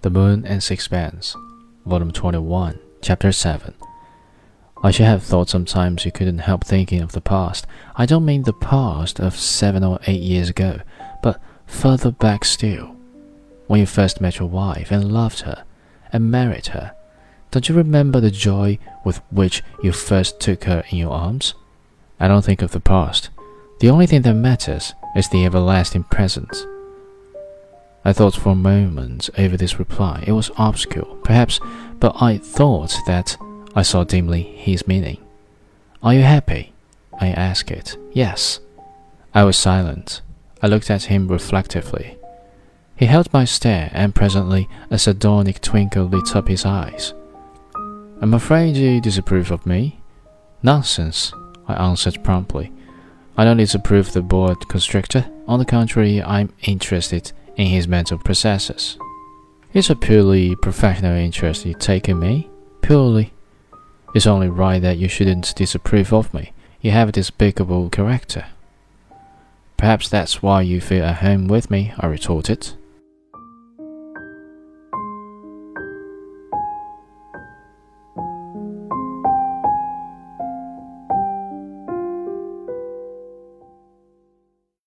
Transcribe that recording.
The Moon and Sixpence, Volume 21, Chapter 7. I should have thought sometimes you couldn't help thinking of the past. I don't mean the past of seven or eight years ago, but further back still. When you first met your wife and loved her and married her, don't you remember the joy with which you first took her in your arms? I don't think of the past. The only thing that matters is the everlasting present. I thought for a moment over this reply. It was obscure, perhaps, but I thought that I saw dimly his meaning. Are you happy? I asked it. Yes. I was silent. I looked at him reflectively. He held my stare, and presently a sardonic twinkle lit up his eyes. I'm afraid you disapprove of me? Nonsense, I answered promptly. I don't disapprove of the boa constrictor. On the contrary, I'm interested in his mental processes. It's a purely professional interest you take in me. Purely. It's only right that you shouldn't disapprove of me. You have a despicable character. Perhaps that's why you feel at home with me, I retorted.